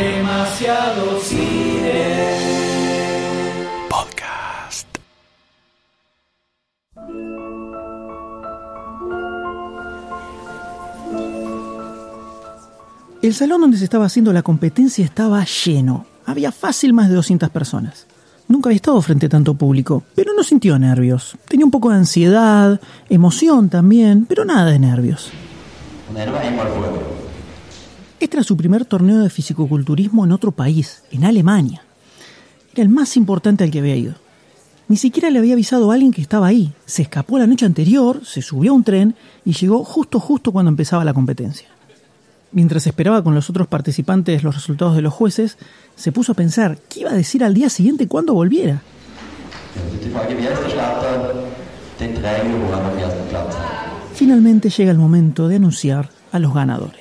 Demasiado cine. Podcast. El salón donde se estaba haciendo la competencia estaba lleno. Había fácil más de 200 personas. Nunca había estado frente a tanto público, pero no sintió nervios. Tenía un poco de ansiedad, emoción también, pero nada de nervios. Este era su primer torneo de fisicoculturismo en otro país, en Alemania. Era el más importante al que había ido. Ni siquiera le había avisado a alguien que estaba ahí. Se escapó la noche anterior, se subió a un tren y llegó justo justo cuando empezaba la competencia. Mientras esperaba con los otros participantes los resultados de los jueces, se puso a pensar qué iba a decir al día siguiente cuando volviera. Finalmente llega el momento de anunciar a los ganadores.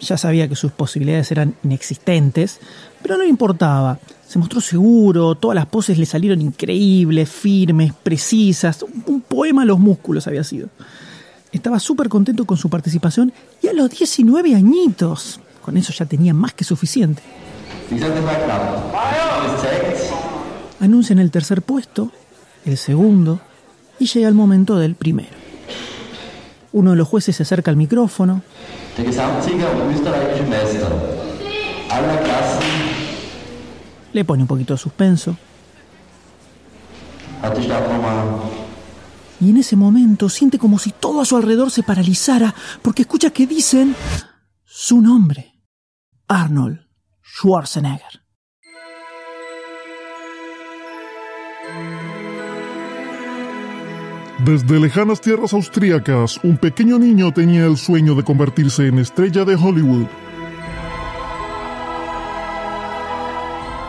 Ya sabía que sus posibilidades eran inexistentes, pero no le importaba. Se mostró seguro, todas las poses le salieron increíbles, firmes, precisas. Un poema a los músculos había sido. Estaba súper contento con su participación y a los 19 añitos. Con eso ya tenía más que suficiente. Anuncian el tercer puesto, el segundo, y llega el momento del primero. Uno de los jueces se acerca al micrófono, Der Gesamtsieger und österreichische Meister aller Klassen le pone un poquito de suspenso, y en ese momento siente como si todo a su alrededor se paralizara porque escucha que dicen su nombre, Arnold Schwarzenegger. Desde lejanas tierras austríacas, un pequeño niño tenía el sueño de convertirse en estrella de Hollywood.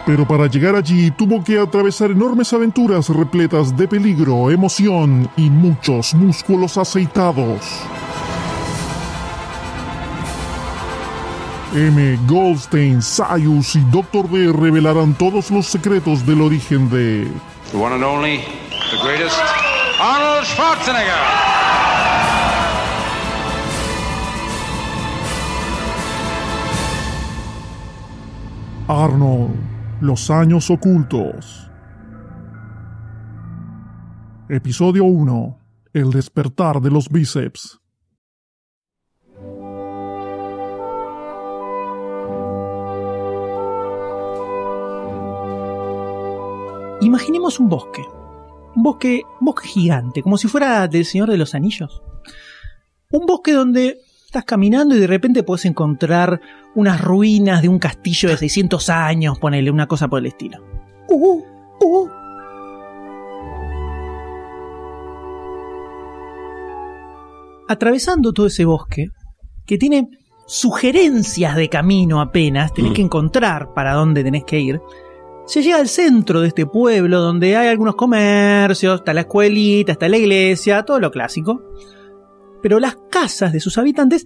Pero para llegar allí tuvo que atravesar enormes aventuras repletas de peligro, emoción y muchos músculos aceitados. M. Goldstein, Sayus y Dr. D revelarán todos los secretos del origen de greatest, Arnold Schwarzenegger. Arnold, los años ocultos. Episodio 1. El despertar de los bíceps. Imaginemos un bosque. Un bosque, un bosque gigante, como si fuera del Señor de los Anillos. Un bosque donde estás caminando y de repente puedes encontrar unas ruinas de un castillo de 600 años, ponele una cosa por el estilo. Uh, uh. Atravesando todo ese bosque, que tiene sugerencias de camino apenas, tenés que encontrar para dónde tenés que ir, se llega al centro de este pueblo donde hay algunos comercios, está la escuelita, está la iglesia, todo lo clásico. Pero las casas de sus habitantes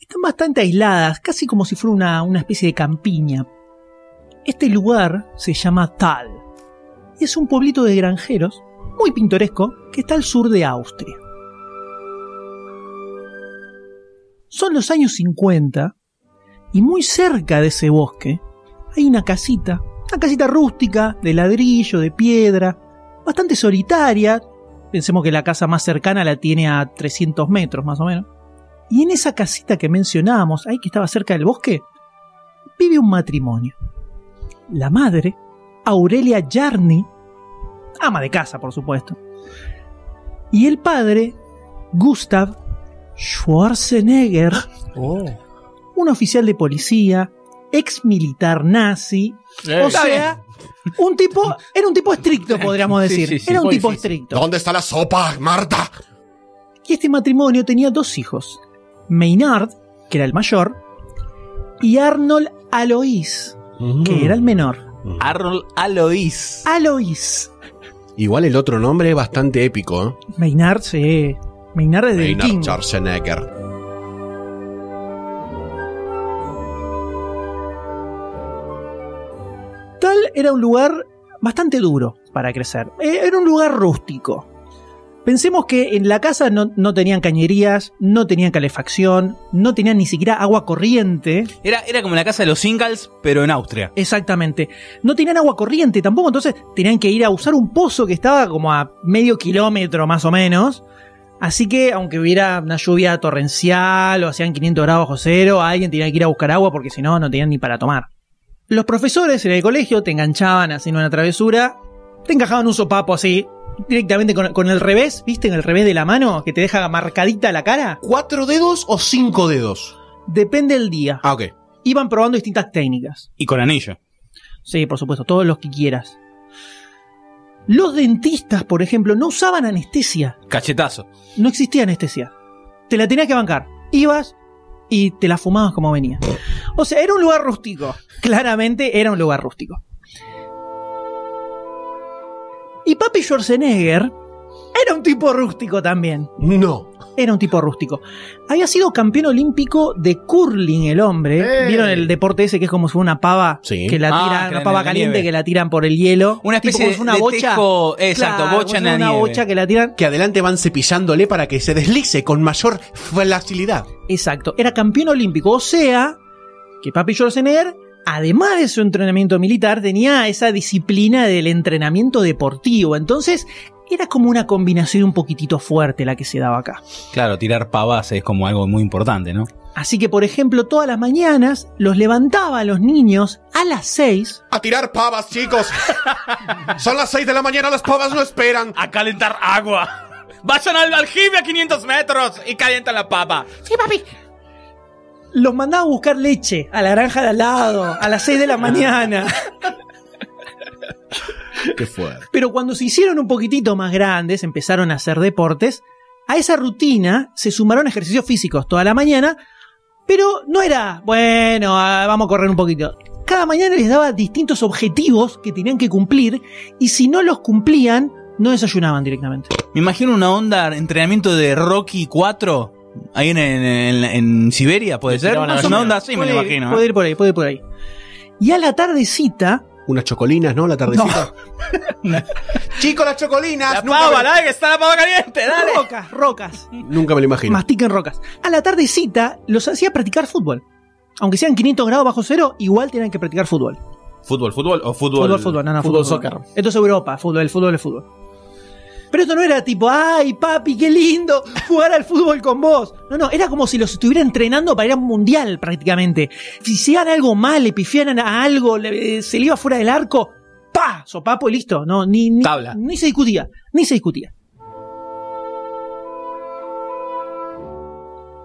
están bastante aisladas, casi como si fuera una, especie de campiña. Este lugar se llama Tal y es un pueblito de granjeros muy pintoresco que está al sur de Austria. Son los años 50 y muy cerca de ese bosque hay una casita, una casita rústica, de ladrillo, de piedra, bastante solitaria. Pensemos que la casa más cercana la tiene a 300 metros más o menos. Y en esa casita que mencionábamos, ahí que estaba cerca del bosque, vive un matrimonio. La madre, Aurelia Jarny, ama de casa por supuesto. Y el padre, Gustav Schwarzenegger, un oficial de policía, ex militar nazi, o sea, un tipo, era un tipo estricto, podríamos decir. sí, sí, era un tipo difícil. estricto. ¿Dónde está la sopa, Marta? Y este matrimonio tenía dos hijos, Maynard, que era el mayor, y Arnold Alois, que era el menor. Arnold Alois. Alois. Igual el otro nombre es bastante épico, ¿eh? Maynard, sí. Maynard es de Maynard King. Schwarzenegger. Era un lugar bastante duro para crecer. Eh, Era un lugar rústico. Pensemos que en la casa no, no tenían cañerías, no tenían calefacción, no tenían ni siquiera agua corriente. Era, era como la casa de los Ingalls, pero en Austria. Exactamente. No tenían agua corriente tampoco, entonces tenían que ir a usar un pozo que estaba como a medio kilómetro más o menos. Así que, aunque hubiera una lluvia torrencial o hacían 500 grados bajo cero, alguien tenía que ir a buscar agua porque si no, no tenían ni para tomar. Los profesores en el colegio te enganchaban haciendo una travesura, te encajaban un sopapo así, directamente con, con el revés, ¿viste? En el revés de la mano, que te deja marcadita la cara. ¿Cuatro dedos o cinco dedos? Depende del día. Ah, ok. Iban probando distintas técnicas. Y con anillo. Sí, por supuesto, todos los que quieras. Los dentistas, por ejemplo, no usaban anestesia. Cachetazo. No existía anestesia. Te la tenías que bancar. Ibas y te la fumabas como venía. O sea, era un lugar rústico. Claramente era un lugar rústico. Y Papi Schwarzenegger era un tipo rústico también. No. Era un tipo rústico. Había sido campeón olímpico de curling el hombre. ¡Eh! ¿Vieron el deporte ese que es como si fuera una pava Sí. que la Ah, tiran, una pava caliente nieve. que la tiran por el hielo? Una Tipo especie como de una bocha. tejo- exacto, Claro, bocha en la una nieve. bocha que la tiran. Que adelante van cepillándole para que se deslice con mayor facilidad. Exacto, era campeón olímpico. O sea, que Papi Schwarzenegger, además de su entrenamiento militar, tenía esa disciplina del entrenamiento deportivo. Entonces, era como una combinación un poquitito fuerte la que se daba acá. Claro, tirar pavas es como algo muy importante, ¿no? Así que, por ejemplo, todas las mañanas los levantaba a los niños a las 6 A tirar pavas, chicos. Son las seis de la mañana, las pavas no esperan. A calentar agua. Vayan al aljibe a 500 metros y calientan la papa. Sí, papi. Los mandaba a buscar leche a la granja de al lado a las 6 de la mañana. Qué fuerte. Pero cuando se hicieron un poquitito más grandes, empezaron a hacer deportes, a esa rutina se sumaron ejercicios físicos toda la mañana, pero no era, bueno, ah, vamos a correr un poquito. Cada mañana les daba distintos objetivos que tenían que cumplir y si no los cumplían, no desayunaban directamente. Me imagino una onda, entrenamiento de Rocky 4, ahí en, en- en- en Siberia, ¿puede ser? una onda así, me Puede lo imagino. Puede ¿eh? ir por ahí, puede ir por ahí. Y a la tardecita, Unas chocolinas, ¿no? La tardecita. Chicos, las chocolinas. La nunca, pava, me, dale, que está la pava caliente, dale. rocas, rocas. nunca me lo imagino. mastiquen rocas. A la tardecita los hacía practicar fútbol. Aunque sean 500 grados bajo cero, igual tenían que practicar fútbol. ¿Fútbol, fútbol o fútbol? Fútbol, fútbol, no, no, fútbol, fútbol, soccer. Esto es Europa, fútbol, el fútbol es fútbol. Pero esto no era tipo, ay, papi, qué lindo jugar al fútbol con vos. No, no, era como si los estuviera entrenando para ir a un mundial prácticamente. Si hacían algo mal, le pifiaran a algo, le- se le iba fuera del arco, ¡pa! Sopapo y listo. No, ni, ni, Tabla. ni se discutía, ni se discutía.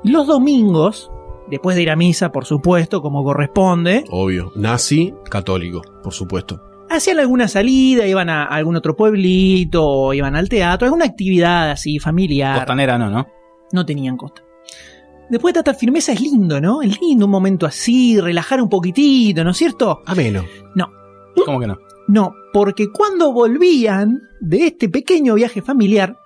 Los domingos, después de ir a misa, por supuesto, como corresponde, Obvio. Nazi, católico, por supuesto. Hacían alguna salida, iban a algún otro pueblito, iban al teatro, alguna actividad así familiar. Costanera no, ¿no? No tenían costa. Después de tratar firmeza es lindo, ¿no? Es lindo un momento así, relajar un poquitito, ¿no es cierto? Ameno. No, ¿Cómo que no? no, porque cuando volvían de este pequeño viaje familiar,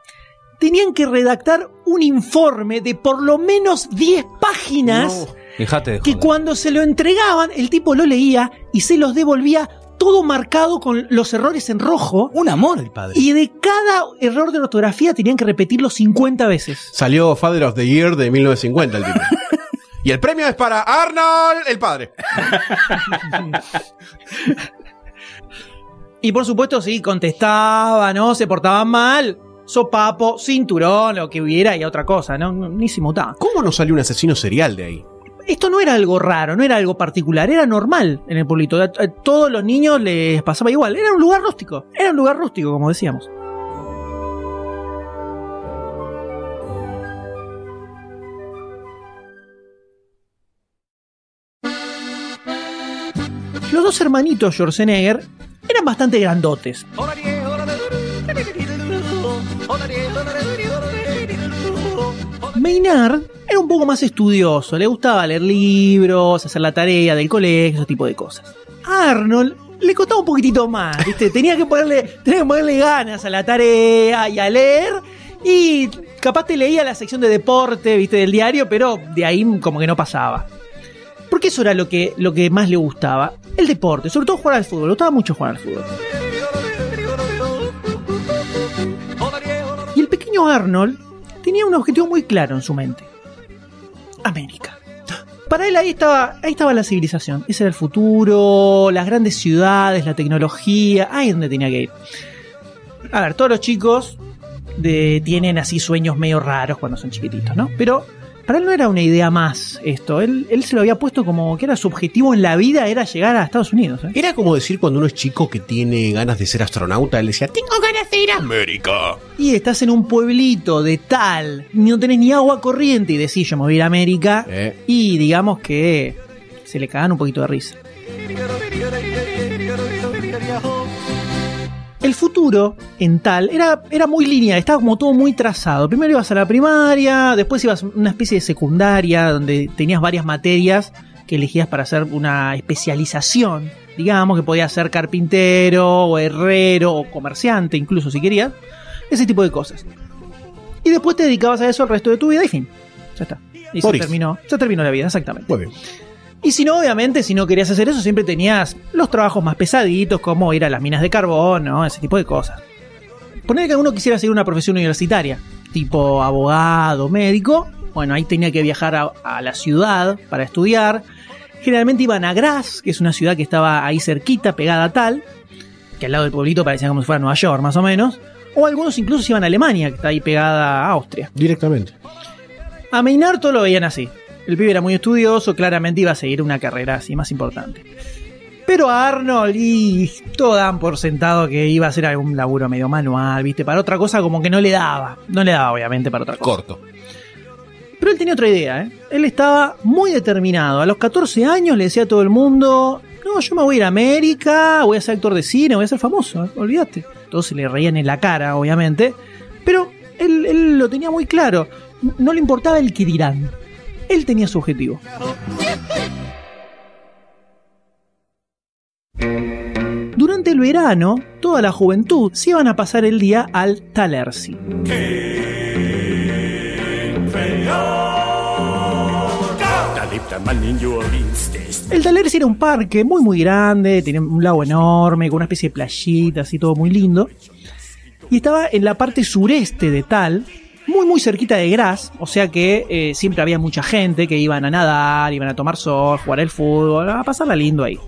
tenían que redactar un informe de por lo menos 10 páginas Fíjate de que cuando se lo entregaban, el tipo lo leía y se los devolvía todo marcado con los errores en rojo. Un amor el padre. Y de cada error de ortografía tenían que repetirlo 50 veces. Salió Father of the Year de 1950 el tipo. y el premio es para Arnold, el padre. Y por supuesto, sí, contestaba, ¿no? Se portaban mal. Sopapo, cinturón, lo que hubiera y otra cosa, ¿no? Ni se mutaba. ¿Cómo no salió un asesino serial de ahí? Esto no era algo raro, no era algo particular, era normal en el pueblito. A todos los niños les pasaba igual. Era un lugar rústico. Era un lugar rústico, como decíamos. Los dos hermanitos Schwarzenegger eran bastante grandotes. Maynard era un poco más estudioso, le gustaba leer libros, hacer la tarea del colegio, ese tipo de cosas. Arnold le costaba un poquitito más, ¿viste? Tenía que ponerle, tenía que ponerle ganas a la tarea y a leer. Y capaz te leía la sección de deporte, ¿viste? Del diario, pero de ahí como que no pasaba. Porque eso era lo que, lo que más le gustaba. El deporte, sobre todo jugar al fútbol. Le gustaba mucho jugar al fútbol. Y el pequeño Arnold tenía un objetivo muy claro en su mente. América. Para él ahí estaba, ahí estaba la civilización. Ese era el futuro, las grandes ciudades, la tecnología, ahí es donde tenía que ir. A ver, todos los chicos tienen así sueños medio raros cuando son chiquititos, ¿no? Pero para él no era una idea más esto. Él, él se lo había puesto como que era su objetivo en la vida, era llegar a Estados Unidos. ¿eh? Era como decir cuando uno es chico que tiene ganas de ser astronauta, él decía, tengo ganas de ir a América. Y estás en un pueblito de tal, no tenés ni agua corriente y decís yo me voy a ir a América. Eh. Y digamos que se le cagan un poquito de risa. El futuro en tal era, era muy lineal, estaba como todo muy trazado. Primero ibas a la primaria, después ibas a una especie de secundaria donde tenías varias materias que elegías para hacer una especialización. Digamos que podías ser carpintero o herrero o comerciante incluso si querías. Ese tipo de cosas. Y después te dedicabas a eso el resto de tu vida y fin. Ya está. Y se terminó, se terminó la vida, exactamente. Muy bien. Y si no, obviamente, si no querías hacer eso, siempre tenías los trabajos más pesaditos, como ir a las minas de carbón, ¿no? Ese tipo de cosas. Poner que uno quisiera seguir una profesión universitaria, tipo abogado, médico, bueno, ahí tenía que viajar a, a la ciudad para estudiar. Generalmente iban a Graz, que es una ciudad que estaba ahí cerquita, pegada a tal, que al lado del pueblito parecía como si fuera Nueva York, más o menos. O algunos incluso se iban a Alemania, que está ahí pegada a Austria. Directamente. A Meinarto lo veían así. El pibe era muy estudioso, claramente iba a seguir una carrera así más importante. Pero a Arnold y todo dan por sentado que iba a hacer algún laburo medio manual, ¿viste? Para otra cosa como que no le daba. No le daba, obviamente, para otra cosa. Corto. Pero él tenía otra idea, ¿eh? Él estaba muy determinado. A los 14 años le decía a todo el mundo, no, yo me voy a ir a América, voy a ser actor de cine, voy a ser famoso, ¿eh? olvídate. Todos se le reían en la cara, obviamente. Pero él, él lo tenía muy claro. No le importaba el que dirán. Él tenía su objetivo. Durante el verano, toda la juventud se iban a pasar el día al Talersi. El Talersi era un parque muy muy grande, tenía un lago enorme, con una especie de playita, así todo muy lindo. Y estaba en la parte sureste de Tal, muy muy cerquita de Graz, o sea que eh, siempre había mucha gente que iban a nadar, iban a tomar sol, jugar al fútbol, a pasarla lindo ahí.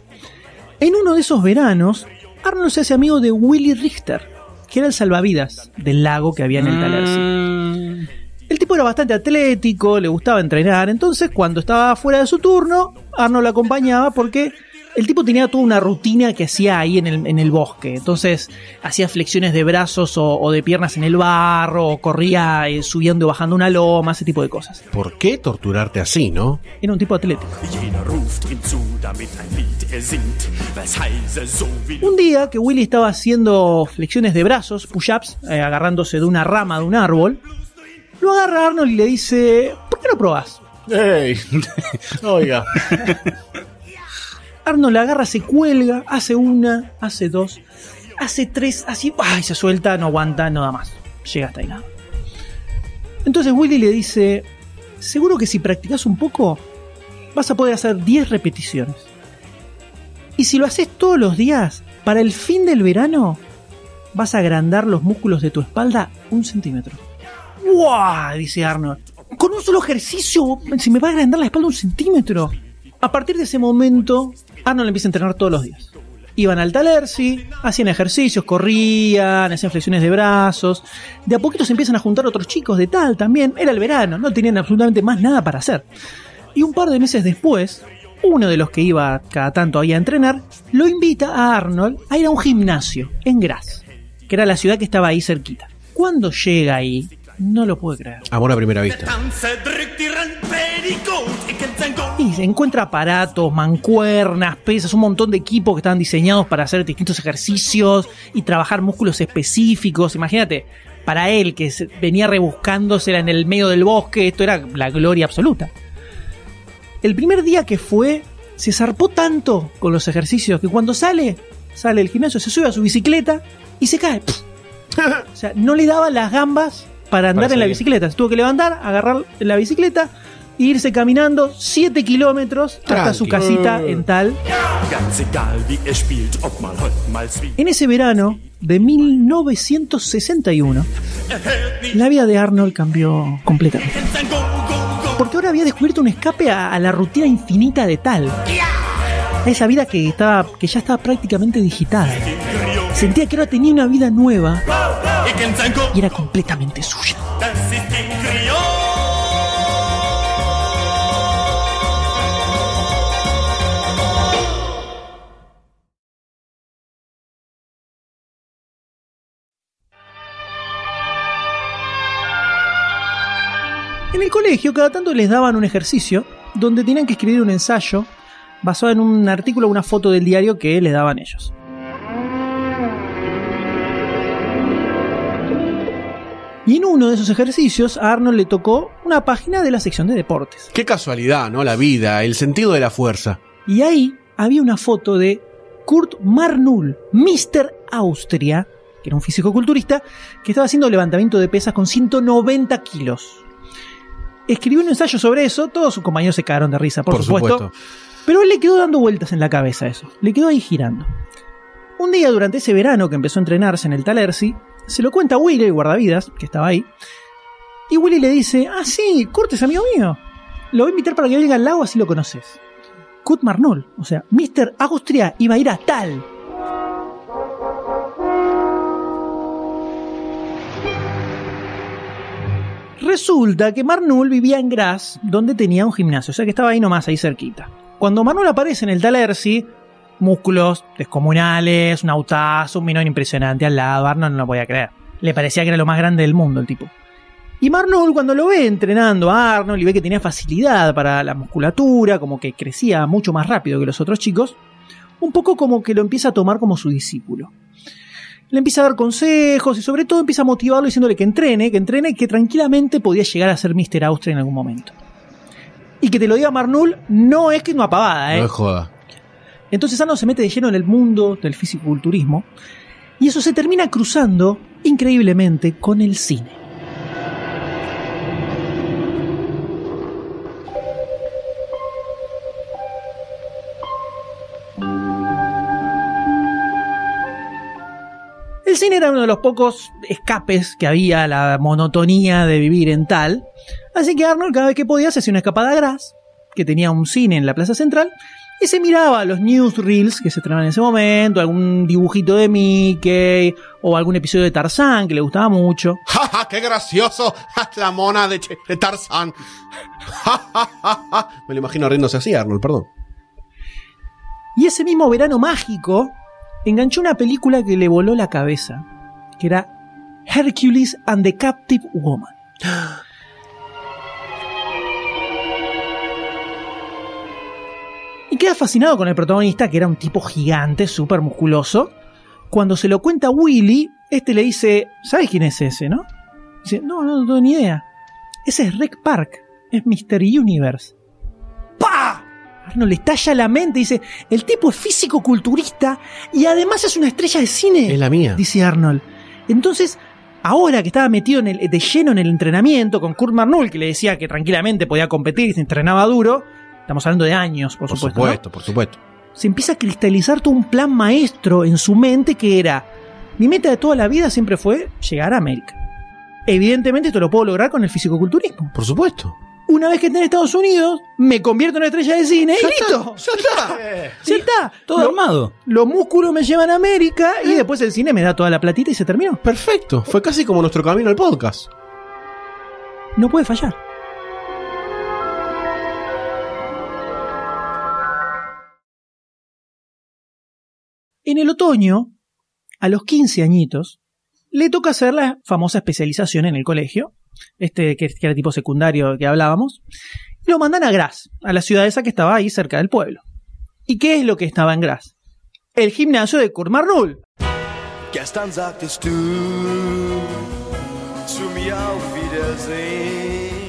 En uno de esos veranos, Arnold se hace amigo de Willy Richter, que era el salvavidas del lago que había en el Talersi. El tipo era bastante atlético, le gustaba entrenar, entonces cuando estaba fuera de su turno, Arnold lo acompañaba porque el tipo tenía toda una rutina que hacía ahí en el, en el bosque. Entonces hacía flexiones de brazos o, o de piernas en el barro, o corría eh, subiendo y bajando una loma, ese tipo de cosas. ¿Por qué torturarte así, no? Era un tipo atlético. Er Un día que Willy estaba haciendo flexiones de brazos, push-ups, eh, agarrándose de una rama de un árbol, lo agarra Arnold y le dice, ¿por qué no probás? ¡Ey! Oiga. Arnold la agarra, se cuelga, hace una, hace dos, hace tres, así, ¡ay! Se suelta, no aguanta, no da más. Llega hasta ahí nada. Entonces Willy le dice, seguro que si practicas un poco, vas a poder hacer 10 repeticiones. Y si lo haces todos los días, para el fin del verano, vas a agrandar los músculos de tu espalda un centímetro. ¡Wow! Dice Arnold. Con un solo ejercicio se me va a agrandar la espalda un centímetro. A partir de ese momento, Arnold empieza a entrenar todos los días. Iban al Talersi, hacían ejercicios, corrían, hacían flexiones de brazos. De a poquito se empiezan a juntar otros chicos de tal también. Era el verano, no tenían absolutamente más nada para hacer. Y un par de meses después, uno de los que iba cada tanto ahí a entrenar, lo invita a Arnold a ir a un gimnasio en Graz, que era la ciudad que estaba ahí cerquita. Cuando llega ahí, no lo puede creer. Amor a primera vista. Y se encuentra aparatos, mancuernas, pesas, un montón de equipos que estaban diseñados para hacer distintos ejercicios y trabajar músculos específicos. Imagínate, para él que venía rebuscándosela en el medio del bosque, esto era la gloria absoluta. El primer día que fue, se zarpó tanto con los ejercicios que cuando sale, sale del gimnasio, se sube a su bicicleta y se cae. o sea, no le daba las gambas para andar Para en la bicicleta. Se tuvo que levantar, agarrar la bicicleta, e irse caminando 7 kilómetros hasta su casita en tal. En ese verano de 1961, Er hält nicht la vida de Arnold cambió completamente. Porque ahora había descubierto un escape a, a la rutina infinita de tal. A esa vida que, estaba, que ya estaba prácticamente digitada. Sentía que ahora tenía una vida nueva y era completamente suya. En el colegio cada tanto les daban un ejercicio donde tenían que escribir un ensayo basado en un artículo o una foto del diario que les daban ellos. Y en uno de esos ejercicios a Arnold le tocó una página de la sección de deportes. Qué casualidad, ¿no? La vida, el sentido de la fuerza. Y ahí había una foto de Kurt Marnull, Mr. Austria, que era un físico-culturista, que estaba haciendo levantamiento de pesas con 190 kilos. Escribió un ensayo sobre eso, todos sus compañeros se cagaron de risa, por, Por supuesto, supuesto. Pero él le quedó dando vueltas en la cabeza eso, le quedó ahí girando. Un día durante ese verano que empezó a entrenarse en el Talersi, se lo cuenta Willy, el guardavidas, que estaba ahí, y Willy le dice, ah sí, Kurt es amigo mío, lo voy a invitar para que venga al lago así lo conoces. Kurt Marnoll, o sea, Mr. Austria iba a ir a tal. Resulta que Marnull vivía en Graz, donde tenía un gimnasio, o sea que estaba ahí nomás, ahí cerquita. Cuando Marnull aparece en el Talersi, músculos descomunales, un autazo, un minón impresionante al lado, Arnold no lo podía creer. Le parecía que era lo más grande del mundo el tipo. Y Marnold cuando lo ve entrenando a Arnold y ve que tenía facilidad para la musculatura, como que crecía mucho más rápido que los otros chicos, un poco como que lo empieza a tomar como su discípulo. Le empieza a dar consejos y sobre todo empieza a motivarlo diciéndole que entrene, que entrene y que tranquilamente podía llegar a ser Mr. Austria en algún momento. Y que te lo diga Marnull no es que es una pavada, ¿eh? No es joda. Entonces Arnold se mete de lleno en el mundo del fisiculturismo y eso se termina cruzando increíblemente con el cine. El cine era uno de los pocos escapes que había a la monotonía de vivir en tal, así que Arnold cada vez que podía se hacía una escapada a Graz, que tenía un cine en la plaza central, y se miraba los newsreels que se estrenaban en ese momento, algún dibujito de Mickey o algún episodio de Tarzán que le gustaba mucho. ¡Ja, ja! ¡Qué gracioso! La mona de, de Tarzán. ¡Ja, ja, ja, ja! Me lo imagino riéndose así, Arnold, perdón. Y ese mismo verano mágico enganchó una película que le voló la cabeza, que era Hercules and the Captive Woman. queda fascinado con el protagonista, que era un tipo gigante, súper musculoso. Cuando se lo cuenta a Willy, este le dice, ¿sabes quién es ese, no? Dice, no, no, no tengo ni idea. Ese es Rick Park, es Mr. Universe. ¡Pah! Arnold le estalla la mente y dice, el tipo es físico-culturista y además es una estrella de cine. Es la mía. Dice Arnold. Entonces, ahora que estaba metido en el- de lleno en el entrenamiento con Kurt Marnull, que le decía que tranquilamente podía competir y se entrenaba duro, estamos hablando de años, por, Por supuesto, ¿no? supuesto, por supuesto. se empieza a cristalizar todo un plan maestro en su mente que era, mi meta de toda la vida siempre fue llegar a América. Evidentemente esto lo puedo lograr con el fisicoculturismo. Por supuesto. Una vez que esté en Estados Unidos, me convierto en una estrella de cine y listo. ¡Ya está! Ya está. Todo Lo- armado. Los músculos me llevan a América y después el cine me da toda la platita y se terminó. Perfecto. Fue casi como nuestro camino al podcast. No puede fallar. En el otoño, a los 15 añitos, le toca hacer la famosa especialización en el colegio, este que, era tipo secundario que hablábamos, y lo mandan a Graz, a la ciudad esa que estaba ahí cerca del pueblo. ¿Y qué es lo que estaba en Graz? El gimnasio de Kurt.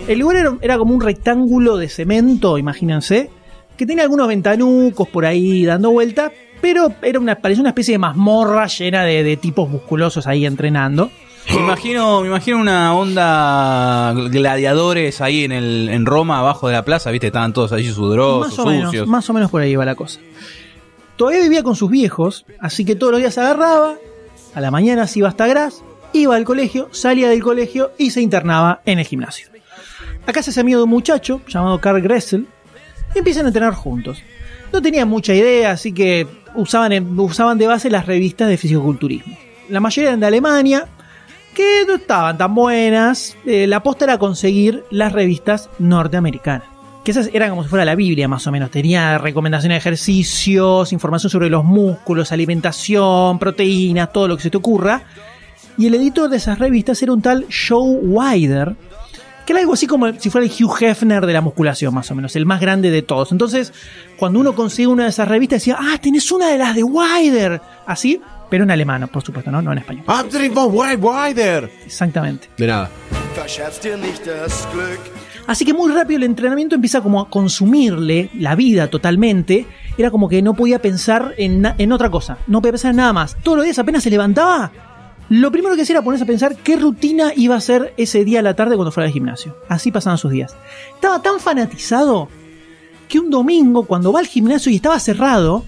El lugar era, era como un rectángulo de cemento, imagínense, que tenía algunos ventanucos por ahí dando vueltas, pero era una, parecía una especie de mazmorra llena de, de tipos musculosos ahí entrenando. Me imagino, me imagino una onda gladiadores ahí en el en Roma, abajo de la plaza, viste, estaban todos allí sudorosos, más o menos, sucios. más o menos por ahí iba la cosa. Todavía vivía con sus viejos, así que todos los días se agarraba, a la mañana se iba hasta Gras, iba al colegio, salía del colegio y se internaba en el gimnasio. Acá se hace amigo de un muchacho llamado Carl Gressel y empiezan a entrenar juntos. No tenían mucha idea, así que usaban, usaban de base las revistas de fisicoculturismo. La mayoría eran de Alemania, que no estaban tan buenas. Eh, la aposta era conseguir las revistas norteamericanas. Que esas eran como si fuera la Biblia, más o menos. Tenía recomendaciones de ejercicios, información sobre los músculos, alimentación, proteínas, todo lo que se te ocurra. Y el editor de esas revistas era un tal Joe Wider, que era algo así como si fuera el Hugh Hefner de la musculación, más o menos, el más grande de todos. Entonces, cuando uno consigue una de esas revistas, decía, ah, tenés una de las de Wider. Así, pero en alemán, por supuesto, ¿no? No en español. Wide Wider. Exactamente. De nada. Así que muy rápido el entrenamiento empieza como a consumirle la vida totalmente. Era como que no podía pensar en, en otra cosa, no podía pensar en nada más. Todos los días apenas se levantaba, lo primero que hacía era ponerse a pensar qué rutina iba a hacer ese día a la tarde cuando fuera al gimnasio. Así pasaban sus días. Estaba tan fanatizado que un domingo, cuando va al gimnasio y estaba cerrado,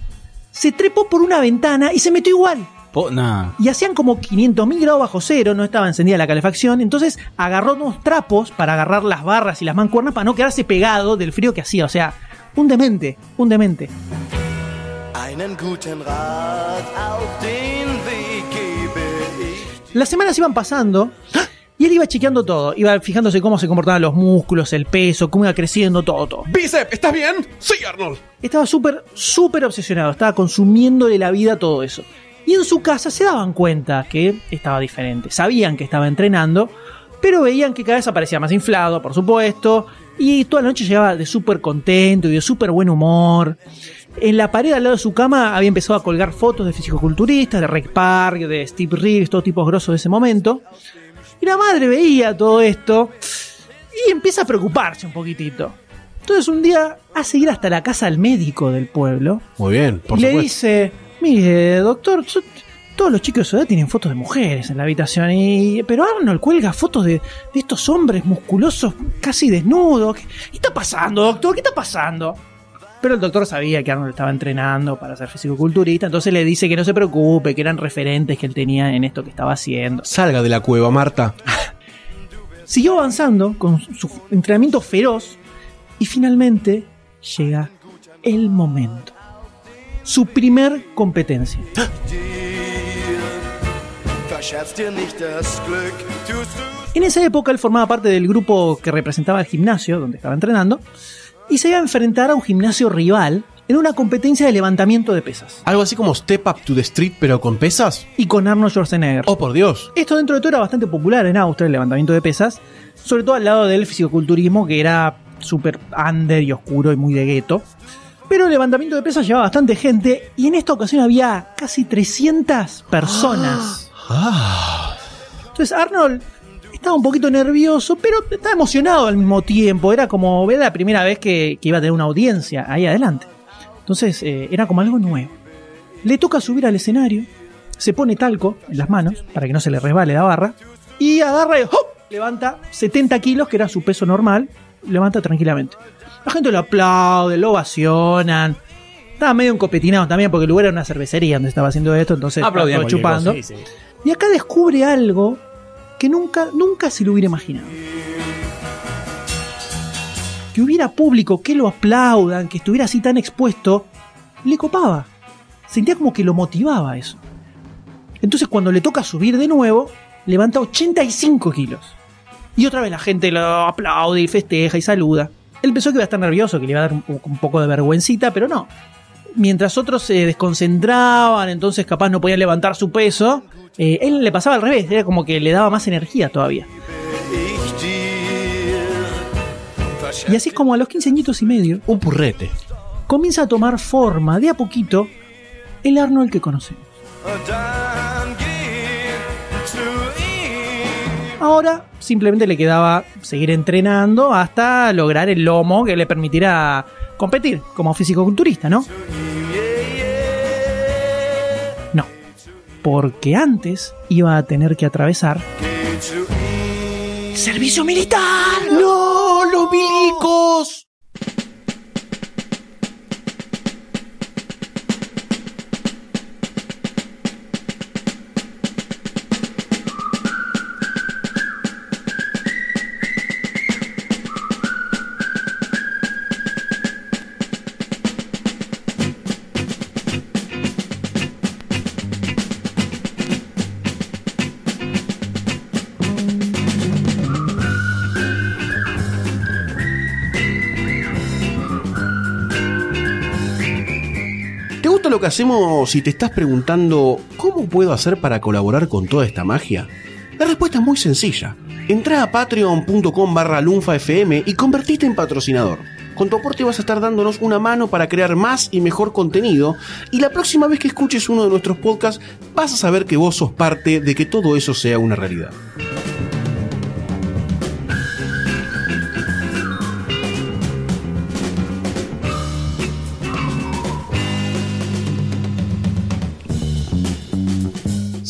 se trepó por una ventana y se metió igual. Nah. Y hacían como 500.000 grados bajo cero, no estaba encendida la calefacción. Entonces agarró unos trapos para agarrar las barras y las mancuernas para no quedarse pegado del frío que hacía. O sea, un demente, un demente. Las semanas iban pasando y él iba chequeando todo. Iba fijándose cómo se comportaban los músculos, el peso, cómo iba creciendo, todo, todo. Bicep, ¿estás bien? Sí, Arnold. Estaba súper, súper obsesionado. Estaba consumiéndole la vida todo eso. Y en su casa se daban cuenta que estaba diferente. Sabían que estaba entrenando, pero veían que cada vez aparecía más inflado, por supuesto. Y toda la noche llegaba de súper contento y de súper buen humor. En la pared al lado de su cama había empezado a colgar fotos de fisicoculturistas, de Rick Park, de Steve Reeves, todos tipos grosos de ese momento. Y la madre veía todo esto y empieza a preocuparse un poquitito. Entonces un día hace ir hasta la casa al médico del pueblo Muy bien, por y le supuesto. dice, mire, doctor, yo- todos los chicos de su edad tienen fotos de mujeres en la habitación, y, pero Arnold cuelga fotos de, de estos hombres musculosos casi desnudos. ¿Qué, qué está pasando, doctor? ¿Qué está pasando? Pero el doctor sabía que Arnold estaba entrenando para ser fisicoculturista, entonces le dice que no se preocupe, que eran referentes que él tenía en esto que estaba haciendo. Salga de la cueva, Marta. Siguió avanzando con su entrenamiento feroz y finalmente llega el momento. Su primer competencia. En esa época él formaba parte del grupo que representaba el gimnasio donde estaba entrenando y se iba a enfrentar a un gimnasio rival en una competencia de levantamiento de pesas. Algo así como Step Up to the Street, pero con pesas. Y con Arnold Schwarzenegger. Oh, por Dios. Esto dentro de todo era bastante popular en Austria, el levantamiento de pesas, sobre todo al lado del fisicoculturismo que era súper under y oscuro y muy de gueto. Pero el levantamiento de pesas llevaba bastante gente y en esta ocasión había casi 300 personas. Entonces Arnold estaba un poquito nervioso, pero estaba emocionado al mismo tiempo. Era como era la primera vez que, que iba a tener una audiencia ahí adelante. Entonces eh, era como algo nuevo. Le toca subir al escenario, se pone talco en las manos para que no se le resbale la barra y agarra y ¡hop! levanta 70 kilos, que era su peso normal, levanta tranquilamente. La gente lo aplaude, lo ovacionan. Estaba medio encopetinado también porque el lugar era una cervecería donde estaba haciendo esto, entonces estaba chupando. cosa, sí, sí. Y acá descubre algo que nunca, nunca se lo hubiera imaginado. Que hubiera público que lo aplaudan, que estuviera así tan expuesto, le copaba. Sentía como que lo motivaba eso. Entonces cuando le toca subir de nuevo, levanta 85 kilos. Y otra vez la gente lo aplaude y festeja y saluda. Él pensó que iba a estar nervioso, que le iba a dar un, un poco de vergüencita, pero no. Mientras otros se desconcentraban, entonces capaz no podían levantar su peso, eh, él le pasaba al revés, era como que le daba más energía todavía. Y así es como a los 15 añitos y medio Un purrete. comienza a tomar forma de a poquito el Arnold que conocemos. Ahora simplemente le quedaba seguir entrenando hasta lograr el lomo que le permitiera competir como fisicoculturista, ¿no? Porque antes iba a tener que atravesar servicio militar. ¡No! ¡Los milicos! ¿Te gusta lo que hacemos si te estás preguntando cómo puedo hacer para colaborar con toda esta magia? La respuesta es muy sencilla. Entra a patreon.com barra lunfafm y convertite en patrocinador. Con tu aporte vas a estar dándonos una mano para crear más y mejor contenido y la próxima vez que escuches uno de nuestros podcasts vas a saber que vos sos parte de que todo eso sea una realidad.